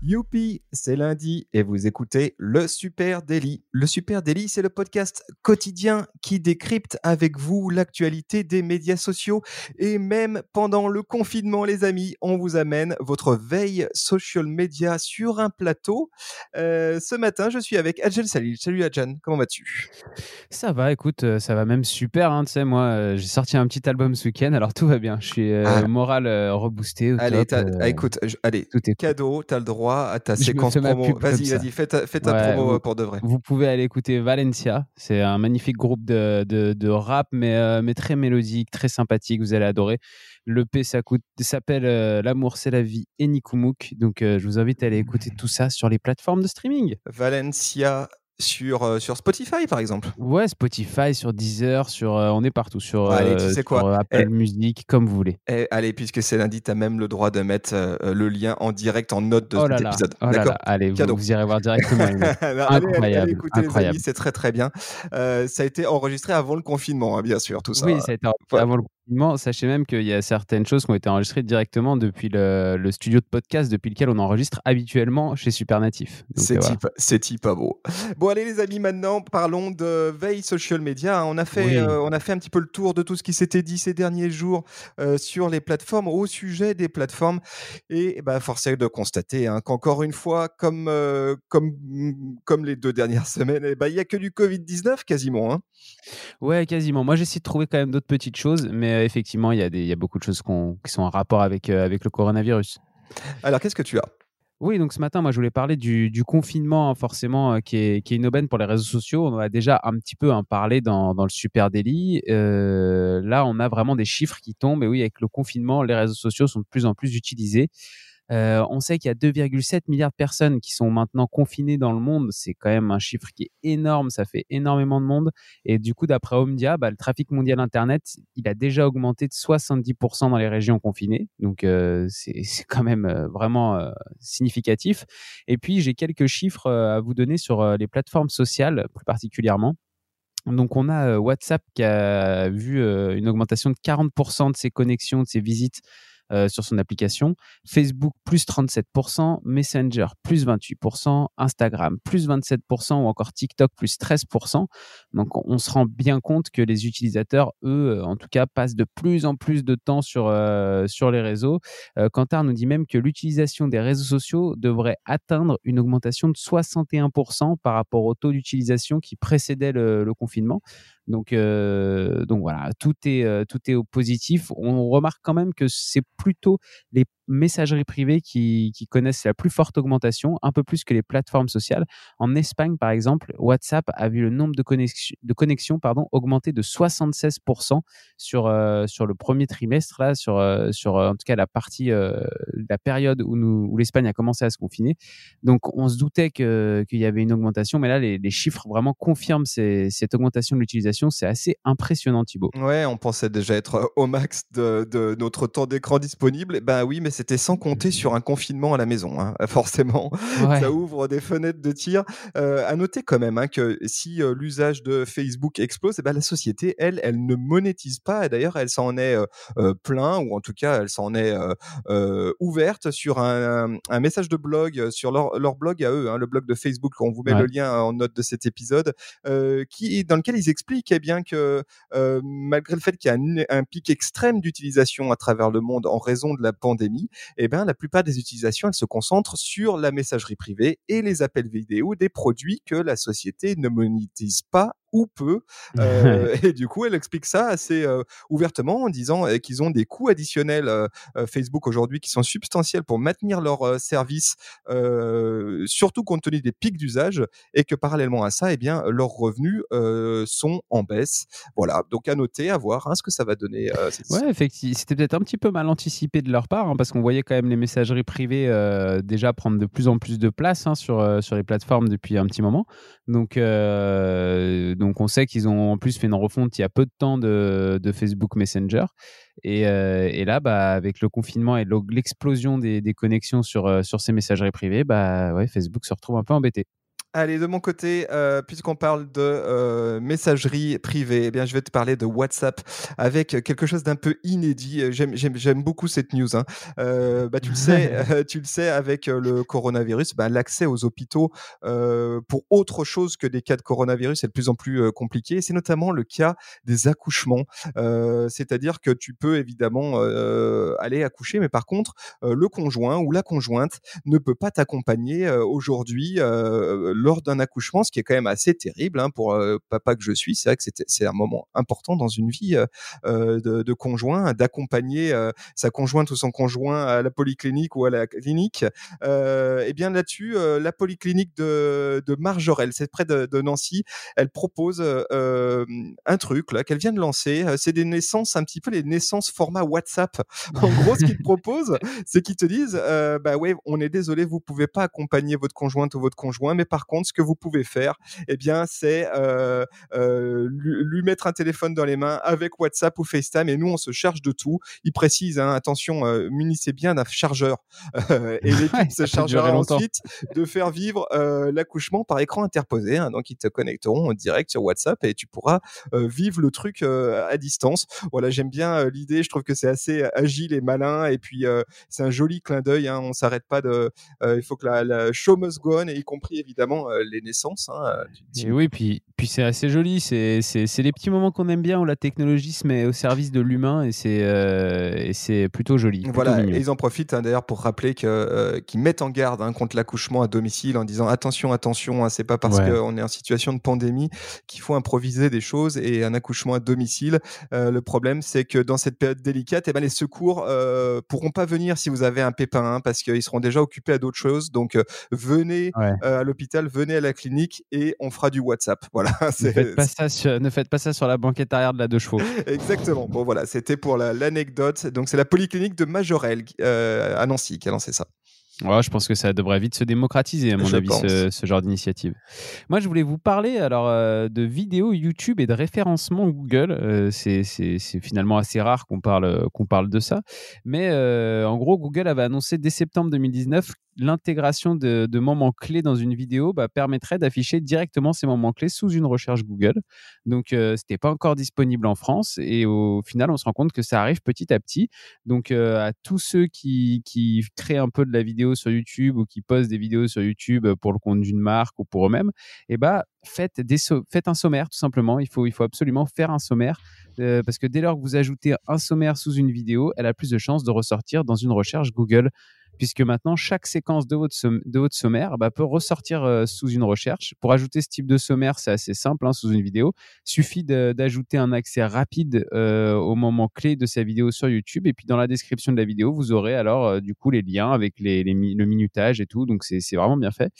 Youpi, c'est lundi et vous écoutez le Super Daily. Le Super Daily, c'est le podcast quotidien qui décrypte avec vous l'actualité des médias sociaux et même pendant le confinement, les amis, on vous amène votre veille social media sur un plateau. Euh, ce matin, je suis avec Adjan Salil. Salut Adjan, comment vas-tu? Ça va, écoute, euh, ça va même super. Hein, tu sais, moi, euh, j'ai sorti un petit album ce week-end, alors tout va bien. Je suis euh, Ah. moral euh, reboosté. au Allez, top, ah, écoute, je- allez, tout est cadeau, t'as le droit à ta Je séquence promo. Vas-y, ça. vas-y, fais ta, fais ta Ouais, promo vous- euh, pour de vrai. Vous pouvez aller écouter Valencia. C'est un magnifique groupe de, de, de rap, mais, euh, mais très mélodique, très sympathique. Vous allez adorer. Le P s'appelle euh, L'amour, c'est la vie et Nikumuk. Donc, euh, je vous invite à aller écouter tout ça sur les plateformes de streaming. Valencia sur, euh, sur Spotify, par exemple. Ouais, Spotify, sur Deezer, sur, euh, on est partout. Sur, Allez, tu euh, quoi sur Apple Eh. Music, comme vous voulez. Eh, allez, puisque c'est lundi, tu as même le droit de mettre euh, le lien en direct en note de oh cet là, épisode. oh D'accord là. Allez, vous, vous irez voir directement. allez, allez, Incroyable, écoutez les incroyable. amis, c'est très très bien. Ça a été enregistré avant le confinement, hein, bien sûr, tout ça. Oui, ça a été avant le confinement. Sachez même qu'il y a certaines choses qui ont été enregistrées directement depuis le, le studio de podcast depuis lequel on enregistre habituellement chez Supernatif. C'est euh, type, c'est type pas beau. Bon, allez les amis, maintenant parlons de veille social media. On a fait, Oui. euh, on a fait un petit peu le tour de tout ce qui s'était dit ces derniers jours euh, sur les plateformes, au sujet des plateformes, et bah, force est de constater hein, qu'encore une fois, comme euh, comme comme les deux dernières semaines, eh ben, il y a que du Covid 19 quasiment. hein. Ouais, quasiment. Moi, j'essaie de trouver quand même d'autres petites choses, mais euh, effectivement, il y, a des- il y a beaucoup de choses qui sont en rapport avec, euh, avec le coronavirus. Alors qu'est-ce que tu as? Oui, donc ce matin, moi, je voulais parler du, du confinement, hein, forcément, euh, qui, est, qui est une aubaine pour les réseaux sociaux. On en a déjà un petit peu en parlé dans, dans le Super Daily. Là, on a vraiment des chiffres qui tombent. Et oui, avec le confinement, les réseaux sociaux sont de plus en plus utilisés. Euh, on sait qu'il y a 2,7 milliards de personnes qui sont maintenant confinées dans le monde. C'est quand même un chiffre qui est énorme. Ça fait énormément de monde. Et du coup, d'après Omdia, bah, le trafic mondial Internet, il a déjà augmenté de 70% dans les régions confinées. Donc, euh, c'est quand même euh, vraiment significatif. Et puis, j'ai quelques chiffres à vous donner sur les plateformes sociales, plus particulièrement. Donc, on a WhatsApp qui a vu une augmentation de 40% de ses connexions, de ses visites euh, sur son application. Facebook, plus 37%. Messenger, plus 28%. Instagram, plus 27%. Ou encore TikTok, plus 13%. Donc, on- se rend bien compte que les utilisateurs, eux, euh, en tout cas, passent de plus en plus de temps sur, euh, sur les réseaux. Euh, Kantar nous dit même que l'utilisation des réseaux sociaux devrait atteindre une augmentation de 61% par rapport au taux d'utilisation qui précédait le confinement. Donc, euh, donc voilà, tout est, euh, tout est au positif. On remarque quand même que c'est plutôt les messageries privées qui, connaissent la plus forte augmentation, un peu plus que les plateformes sociales. En Espagne, par exemple, WhatsApp a vu le nombre de connexions, de connexions pardon, augmenter de 76% sur, euh, sur le premier trimestre, là, sur, euh, sur euh, en tout cas la partie, la période où, l'Espagne a commencé à se confiner. Donc on se doutait qu'il y avait une augmentation, mais là, les, chiffres vraiment confirment cette augmentation de l'utilisation. C'est assez impressionnant, Thibaut. Ouais, on pensait déjà être au max de, de notre temps d'écran disponible. Eh Ben oui, mais c'était sans compter sur un confinement à la maison, hein, forcément. Ouais. Ça ouvre des fenêtres de tir. Euh, à noter quand même hein, que si euh, l'usage de Facebook explose, eh ben, la société, elle, elle ne monétise pas. Et d'ailleurs, elle s'en est euh, plein, ou en tout cas, elle s'en est ouverte sur un, un- un message de blog, sur leur, leur blog à eux, hein, le blog de Facebook. On vous met Ouais. le lien en note de cet épisode, qui, dans lequel ils expliquent eh bien que malgré le fait qu'il y a un, un pic extrême d'utilisation à travers le monde en raison de la pandémie, eh ben, la plupart des utilisations, se concentrent sur la messagerie privée et les appels vidéo des produits que la société ne monétise pas ou peu. Euh, et du coup, elle explique ça assez euh, ouvertement en disant euh, qu'ils ont des coûts additionnels euh, Facebook aujourd'hui qui sont substantiels pour maintenir leur service, surtout compte tenu des pics d'usage, et que parallèlement à ça, eh bien, leurs revenus sont en baisse. Voilà, donc à noter, à voir hein, ce que ça va donner. Ouais, effectivement, c'était peut-être un petit peu mal anticipé de leur part, hein, parce qu'on voyait quand même les messageries privées déjà prendre de plus en plus de place hein, sur, sur les plateformes depuis un petit moment. Donc, donc on sait qu'ils ont en plus fait une refonte il y a peu de temps de, Facebook Messenger. Et, euh, et là, bah, avec le confinement et l'explosion des, connexions sur, euh, sur ces messageries privées, bah, Facebook se retrouve un peu embêté. Allez, de mon côté, euh, puisqu'on parle de euh, messagerie privée, eh bien, je vais te parler de WhatsApp avec quelque chose d'un peu inédit. J'aime, beaucoup cette news. Hein. Euh, bah, tu le sais, tu le sais, avec le coronavirus, bah, l'accès aux hôpitaux pour autre chose que des cas de coronavirus est de plus en plus compliqué. C'est notamment le cas des accouchements. C'est-à-dire que tu peux évidemment aller accoucher, mais par contre, le conjoint ou la conjointe ne peut pas t'accompagner aujourd'hui lors d'un accouchement, ce qui est quand même assez terrible hein, pour euh, papa que je suis. C'est vrai que c'est un moment important dans une vie euh, euh, de, conjoint, d'accompagner euh, sa conjointe ou son conjoint à la polyclinique ou à la clinique. Et bien là-dessus, la polyclinique de, de Marjorel, c'est près de, Nancy, elle propose un truc qu'elle vient de lancer. C'est des naissances, un petit peu les naissances format WhatsApp. En gros, ce qu'ils proposent, c'est qu'ils te disent, euh, bah ouais, on est désolé, vous pouvez pas accompagner votre conjointe ou votre conjoint, mais par contre, ce que vous pouvez faire, eh bien, c'est euh, euh, lui, lui mettre un téléphone dans les mains avec WhatsApp ou FaceTime, et nous, on se charge de tout. Il précise, hein, attention, euh, munissez bien d'un chargeur, et l'équipe se chargera ensuite de faire vivre l'accouchement par écran interposé. hein. donc, ils te connecteront en direct sur WhatsApp et tu pourras vivre le truc à distance. Voilà, j'aime bien l'idée. Je trouve que c'est assez agile et malin. Et puis, c'est un joli clin d'œil. Hein. On s'arrête pas de. il faut que la, la show must go on, et y compris évidemment euh, les naissances. Hein. Euh, Et oui, puis, puis c'est assez joli. C'est c'est- c'est les petits moments qu'on aime bien où la technologie se met au service de l'humain et c'est euh, et c'est plutôt joli. plutôt Voilà, mignon. et ils en profitent hein, d'ailleurs pour rappeler que euh, qu'ils mettent en garde hein, contre l'accouchement à domicile en disant attention, attention, c'est pas parce Ouais. qu'on est en situation de pandémie qu'il faut improviser des choses et un accouchement à domicile. euh, le problème, c'est que dans cette période délicate, eh ben, les secours pourront pas venir si vous avez un pépin parce qu'ils seront déjà occupés à d'autres choses. Donc venez Ouais. à l'hôpital, venez à la clinique et on fera du WhatsApp. Voilà, Ne faites, pas ça sur, ne faites pas ça sur la banquette arrière de la deux chevaux. exactement. Bon voilà, c'était pour la- l'anecdote. Donc c'est la polyclinique de Majorel euh, à Nancy qui a lancé ça. Ouais, je pense que ça devrait vite se démocratiser, à mon Je avis, ce, genre d'initiative. Moi, je voulais vous parler alors euh, de vidéos YouTube et de référencement Google. Euh, c'est finalement assez rare qu'on parle, qu'on parle de ça. Mais euh, en gros, Google avait annoncé dès septembre 2019 l'intégration de, moments clés dans une vidéo bah, permettrait d'afficher directement ces moments clés sous une recherche Google. Donc, euh, c'était pas encore disponible en France. Et au final, on se rend compte que ça arrive petit à petit. Donc, euh, à tous ceux qui, créent un peu de la vidéo sur YouTube ou qui postent des vidéos sur YouTube pour le compte d'une marque ou pour eux-mêmes, eh ben, faites, des faites un sommaire, tout simplement. Il faut, absolument faire un sommaire euh, parce que dès lors que vous ajoutez un sommaire sous une vidéo, elle a plus de chances de ressortir dans une recherche Google. Puisque maintenant, chaque séquence de votre, de votre sommaire bah, peut ressortir euh, sous une recherche. Pour ajouter ce type de sommaire, c'est assez simple hein, sous une vidéo. suffit d'ajouter un accès rapide euh, au moment clé de sa vidéo sur YouTube. Et puis dans la description de la vidéo, vous aurez alors euh, du coup les liens avec les, le minutage et tout. Donc c'est vraiment bien fait.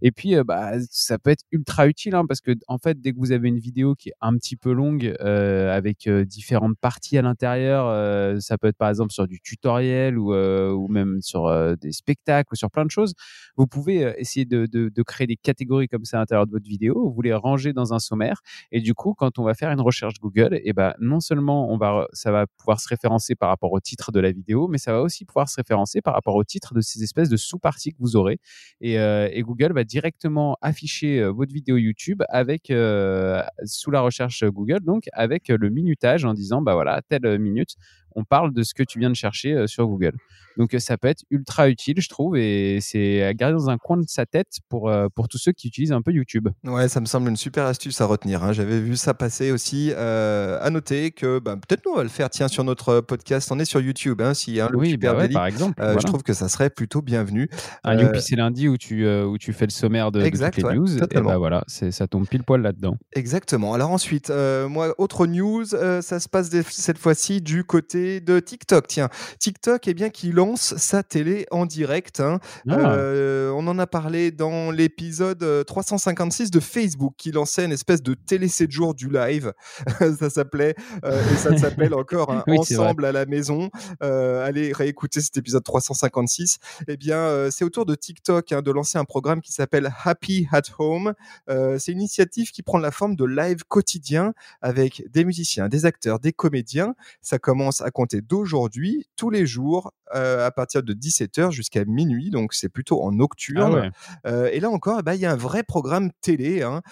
Et puis bah, ça peut être ultra utile hein, parce que en fait, dès que vous avez une vidéo qui est un petit peu longue avec différentes parties à l'intérieur, ça peut être par exemple sur du tutoriel ou, même sur des spectacles ou sur plein de choses. Vous pouvez euh, essayer de, créer des catégories comme ça à l'intérieur de votre vidéo. Vous les rangez dans un sommaire et du coup, quand on va faire une recherche Google, et ben non seulement on va, ça va pouvoir se référencer par rapport au titre de la vidéo, mais ça va aussi pouvoir se référencer par rapport au titre de ces espèces de sous-parties que vous aurez. Et, euh, Google va directement afficher euh, votre vidéo YouTube avec euh, sous la recherche Google, donc avec euh, le minutage en disant bah voilà telle minute, on parle de ce que tu viens de chercher euh, sur Google. Donc euh, ça peut être ultra utile, je trouve, et c'est à garder dans un coin de sa tête pour euh, pour tous ceux qui utilisent un peu YouTube. Ouais, ça me semble une super astuce à retenir. hein. J'avais vu ça passer aussi. Euh, à noter que bah, peut-être nous on va le faire. Tiens, sur notre podcast, on est sur YouTube. Hein, si hein, le oui, super bah ouais, par exemple. Euh, voilà. Je trouve que ça serait plutôt bienvenu. Un Euh, Youpi, c'est lundi où tu, où tu fais le sommaire de, toutes les ouais, news. Et totalement. bah voilà, ça tombe pile poil là-dedans. Exactement. Alors ensuite, moi, autre news, ça se passe cette fois-ci du côté de TikTok. Tiens, TikTok, eh bien, qui lance sa télé en direct. hein. Ah. Euh, on en a parlé dans l'épisode euh, 356 de Facebook, qui lançait une espèce de télé 7 jours du live. ça s'appelait, euh, et ça s'appelle encore hein, Oui. Ensemble à la maison. Euh, allez réécouter cet épisode 356. Eh bien, euh, c'est autour de TikTok hein, de lancer un programme qui s'appelle Happy at Home. Euh, c'est une initiative qui prend la forme de live quotidien avec des musiciens, des acteurs, des comédiens. Ça commence à compter d'aujourd'hui, tous les jours, euh, à partir de 17h jusqu'à minuit, donc c'est plutôt en nocturne. Ah et là encore, bah, il y a un vrai programme télé hein,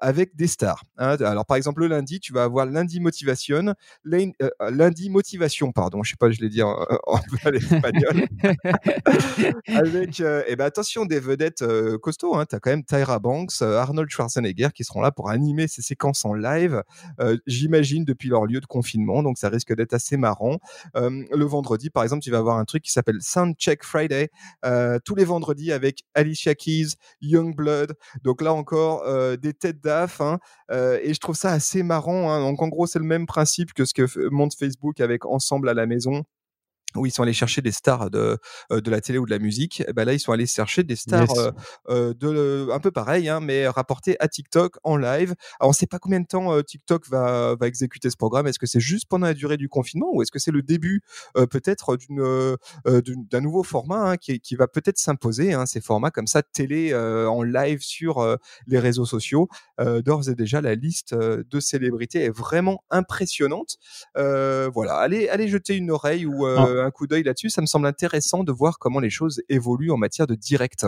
avec des stars. Hein. Alors par exemple le lundi, tu vas avoir lundi motivation, lundi motivation, pardon, je sais pas, je l'ai dit en, en espagnol. avec, et ben attention des vedettes costauds. Hein. Tu as quand même Tyra Banks, Arnold Schwarzenegger qui seront là pour animer ces séquences en live. J'imagine depuis leur lieu de confinement, donc ça risque d'être assez marrant. le vendredi, par exemple, tu vas avoir un truc qui s'appelle Soundcheck Friday, tous les vendredis avec Alicia Keys, Youngblood. Donc là encore, des têtes d'af. Hein, et je trouve ça assez marrant. Hein. Donc en gros, c'est le même principe que ce que montre Facebook avec Ensemble à la maison où ils sont allés chercher des stars de, de la télé ou de la musique, et ben là ils sont allés chercher des stars de un peu pareil, hein, mais rapportés à TikTok en live. Alors on ne sait pas combien de temps TikTok va, va exécuter ce programme. Est-ce que c'est juste pendant la durée du confinement ou est-ce que c'est le début peut-être d'une d'un nouveau format hein, qui, qui, va peut-être s'imposer, hein, ces formats comme ça télé en live sur les réseaux sociaux? D'ores et déjà la liste de célébrités est vraiment impressionnante. voilà, allez allez jeter une oreille ou un coup d'œil là-dessus. Ça me semble intéressant de voir comment les choses évoluent en matière de direct.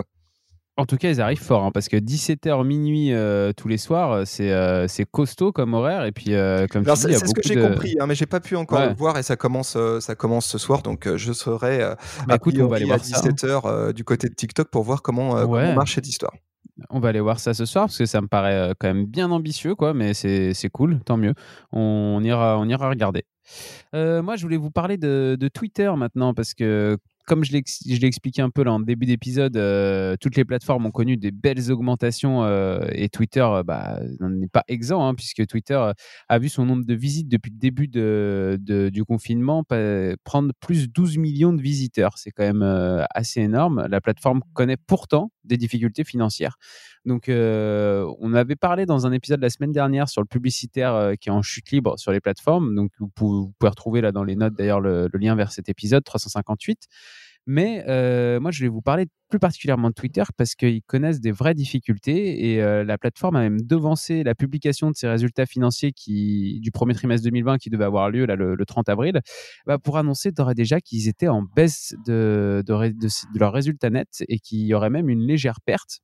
En tout cas, ils arrivent fort, hein, parce que 17h minuit euh, tous les soirs, euh, euh, c'est costaud comme horaire. Et puis, comme tu dis, c'est ce que j'ai compris, hein, mais j'ai pas pu encore le voir et ça commence, ça commence ce soir, donc je serai bah, écoute, on va aller voir à 17h hein. du côté de TikTok pour voir comment, comment marche cette histoire. On va aller voir ça ce soir parce que ça me paraît quand même bien ambitieux, quoi. Mais c'est cool, tant mieux. On ira, on ira regarder. moi, je voulais vous parler de, Twitter maintenant parce que comme je l'ai expliqué un peu là en début d'épisode, euh, toutes les plateformes ont connu des belles augmentations euh, et Twitter euh, bah, n'en est pas exempt, hein, puisque Twitter a vu son nombre de visites depuis le début de, du confinement prendre plus 12 millions de visiteurs. C'est quand même assez énorme. La plateforme connaît pourtant des difficultés financières. Donc, on avait parlé dans un épisode la semaine dernière sur le publicitaire qui est en chute libre sur les plateformes. Donc, vous pouvez, retrouver là dans les notes d'ailleurs le, le, lien vers cet épisode 358. Mais euh, moi, je vais vous parler plus particulièrement de Twitter parce qu'ils connaissent des vraies difficultés et euh, la plateforme a même devancé la publication de ses résultats financiers qui, du premier trimestre 2020 qui devait avoir lieu là, le, 30 avril. Bah, pour annoncer d'ores déjà qu'ils étaient en baisse de, de, de, de leurs résultats nets et qu'il y aurait même une légère perte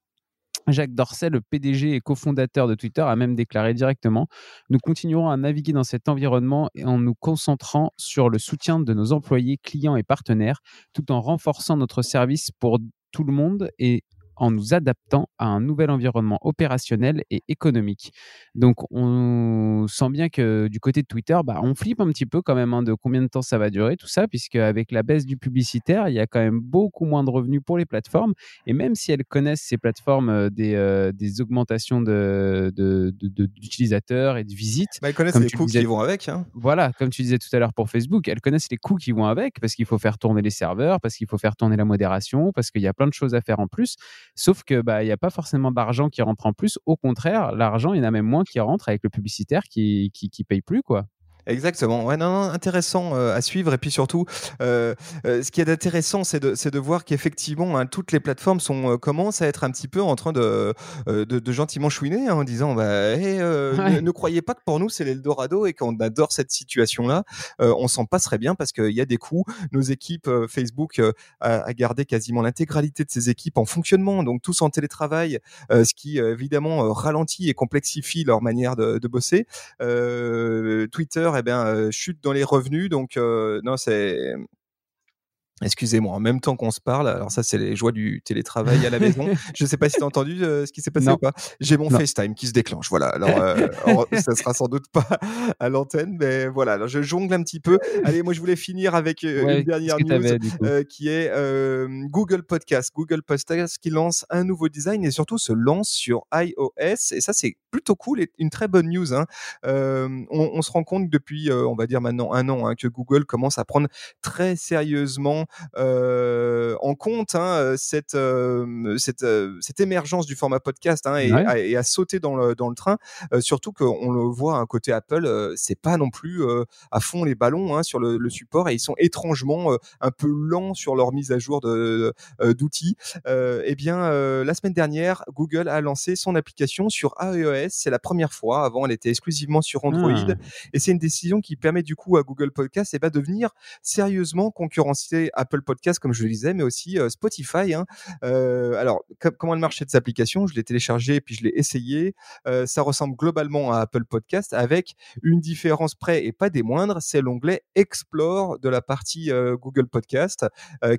Jacques Dorset, le PDG et cofondateur de Twitter, a même déclaré directement Nous continuerons à naviguer dans cet environnement en nous concentrant sur le soutien de nos employés, clients et partenaires, tout en renforçant notre service pour tout le monde et en nous adaptant à un nouvel environnement opérationnel et économique. Donc, on sent bien que du côté de Twitter, bah, on flippe un petit peu quand même hein, de combien de temps ça va durer, tout ça, puisque avec la baisse du publicitaire, il y a quand même beaucoup moins de revenus pour les plateformes. Et même si elles connaissent ces plateformes euh, des, euh, des augmentations d'utilisateurs de, de, et de visites, bah, elles connaissent les coûts qui vont avec. Hein. Voilà, comme tu disais tout à l'heure pour Facebook, elles connaissent les coûts qui vont avec, parce qu'il faut faire tourner les serveurs, parce qu'il faut faire tourner la modération, parce qu'il y a plein de choses à faire en plus. Sauf que bah il n'y a pas forcément d'argent qui rentre en plus. Au contraire, l'argent, il y en a même moins qui rentre avec le publicitaire qui, qui, qui paye plus quoi. Exactement. Ouais, non, non intéressant euh, à suivre. Et puis surtout, euh, euh, ce qui est intéressant, c'est de, de, voir qu'effectivement, hein, toutes les plateformes sont, commencent à être un petit peu en train de, de, de gentiment chouiner hein, en disant bah, hey, ne, croyez pas que pour nous, c'est l'Eldorado et qu'on adore cette situation-là. on s'en passerait bien parce qu'il y a des coûts. Nos équipes, Facebook a, a, gardé quasiment l'intégralité de ses équipes en fonctionnement, donc tous en télétravail, ce qui évidemment ralentit et complexifie leur manière de, de bosser. Twitter eh euh, chute dans les revenus. Donc, non, c'est Excusez-moi, en même temps qu'on se parle, alors ça c'est les joies du télétravail à la maison. Je ne sais pas si tu as entendu euh, ce qui s'est passé ou pas. J'ai mon FaceTime qui se déclenche. Voilà. Alors, euh, ça sera sans doute pas à l'antenne, mais voilà. Alors je jongle un petit peu. Allez, moi je voulais finir avec euh, une dernière news qui est Google Podcast. Google Podcast qui lance un nouveau design et surtout se lance sur iOS. Et ça c'est plutôt cool et une très bonne news. Hein. On, on, se rend compte depuis, on va dire maintenant un an, hein, que Google commence à prendre très sérieusement euh, en compte hein, cette, cette, cette, émergence du format podcast hein, et, à, sauter dans le, dans le train. surtout qu'on le voit, un côté Apple, c'est pas non plus à fond les ballons hein, sur le, support et ils sont étrangement un peu lents sur leur mise à jour d'outils. eh bien, la semaine dernière, Google a lancé son application sur iOS. C'est la première fois. Avant, elle était exclusivement sur Android. Ah. Et c'est une décision qui permet du coup à Google Podcast et eh ben, de venir sérieusement concurrencer Apple Podcast, comme je le disais, mais aussi Spotify. Hein. alors, comment elle marche cette application? Je l'ai téléchargée et puis je l'ai essayé. ça ressemble globalement à Apple Podcast avec une différence près et pas des moindres, c'est l'onglet Explore de la partie Google Podcast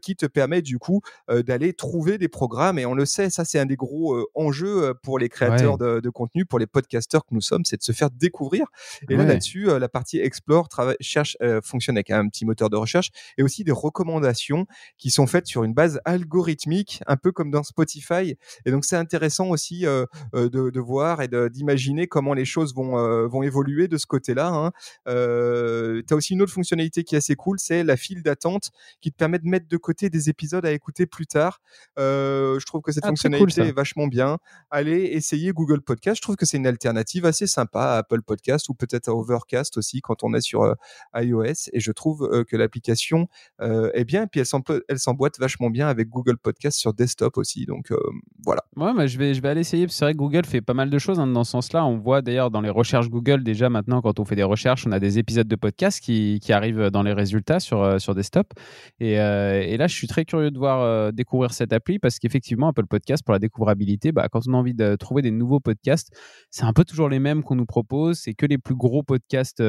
qui te permet du coup d'aller trouver des programmes. Et on le sait, ça c'est un des gros enjeux pour les créateurs de, contenu, pour les podcasteurs que nous sommes, c'est de se faire découvrir. Et là, là-dessus, la partie Explore cherche, fonctionne avec un petit moteur de recherche et aussi des recommandations qui sont faites sur une base algorithmique, un peu comme dans Spotify. Et donc, c'est intéressant aussi de, voir et d'imaginer comment les choses vont, vont évoluer de ce côté-là. Hein. tu as aussi une autre fonctionnalité qui est assez cool, c'est la file d'attente qui te permet de mettre de côté des épisodes à écouter plus tard. je trouve que cette ah, fonctionnalité est vachement bien. Allez essayer Google Podcast. Je trouve que c'est une alternative assez sympa à Apple Podcast ou peut-être à Overcast aussi quand on est sur iOS. Et je trouve que l'application est bien. Et puis elle s'emboîte vachement bien avec Google Podcast sur desktop aussi. Donc voilà. Ouais, mais je vais, je vais aller essayer. C'est vrai que Google fait pas mal de choses hein, dans ce sens-là. On voit d'ailleurs dans les recherches Google déjà maintenant quand on fait des recherches, on a des épisodes de podcast qui, qui arrivent dans les résultats sur, sur desktop. Et, et, là, je suis très curieux de voir découvrir cette appli parce qu'effectivement, Apple Podcast pour la découvrabilité, bah, quand on a envie de trouver des nouveaux podcasts, c'est un peu toujours les mêmes qu'on nous propose. C'est que les plus gros podcasts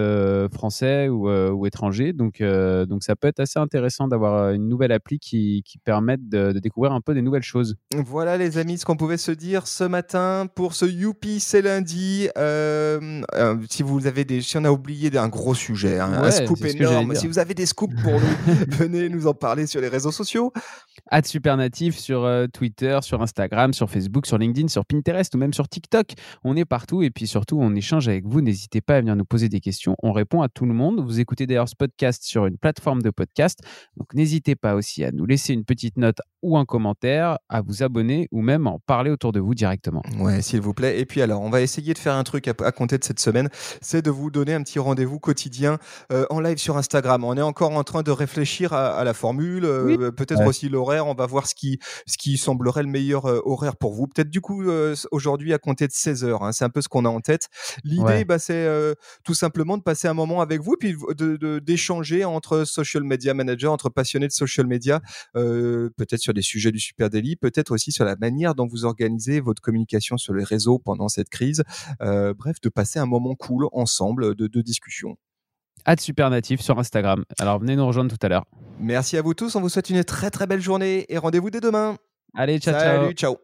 français ou, ou, étrangers. Donc, donc ça peut être assez intéressant d'avoir une nouvelle appli qui, qui permette de, de, découvrir un peu des nouvelles choses. Voilà les amis, ce qu'on pouvait se dire ce matin pour ce Youpi, c'est lundi. Euh, si vous avez des, si on a oublié un gros sujet, hein, un scoop énorme, si vous avez des scoops pour nous, venez nous en parler sur les réseaux sociaux. At Supernatif sur Twitter, sur Instagram, sur Facebook, sur LinkedIn, sur Pinterest ou même sur TikTok. On est partout et puis surtout on échange avec vous. N'hésitez pas à venir nous poser des questions. On répond à tout le monde. Vous écoutez d'ailleurs ce podcast sur une plateforme de podcast. Donc n'hésitez pas aussi à nous laisser une petite note ou un commentaire, à vous abonner ou même en parler autour de vous directement. Ouais, s'il vous plaît. Et puis alors, on va essayer de faire un truc à, compter de cette semaine, c'est de vous donner un petit rendez-vous quotidien euh, en live sur Instagram. On est encore en train de réfléchir à, la formule, euh, peut-être aussi l'horaire. On va voir ce qui, ce qui semblerait le meilleur euh, horaire pour vous. Peut-être du coup aujourd'hui à compter de 16 heures. Hein. c'est un peu ce qu'on a en tête. L'idée, bah, c'est tout simplement de passer un moment avec vous et puis d'échanger de, entre social media managers, entre de social media, peut-être sur des sujets du Super Daily, peut-être aussi sur la manière dont vous organisez votre communication sur les réseaux pendant cette crise. Euh, bref, de passer un moment cool ensemble de, de discussion. Ad Supernatif sur Instagram. Alors venez nous rejoindre tout à l'heure. Merci à vous tous, on vous souhaite une très très belle journée et rendez-vous dès demain. Allez, ciao, Salut, ciao.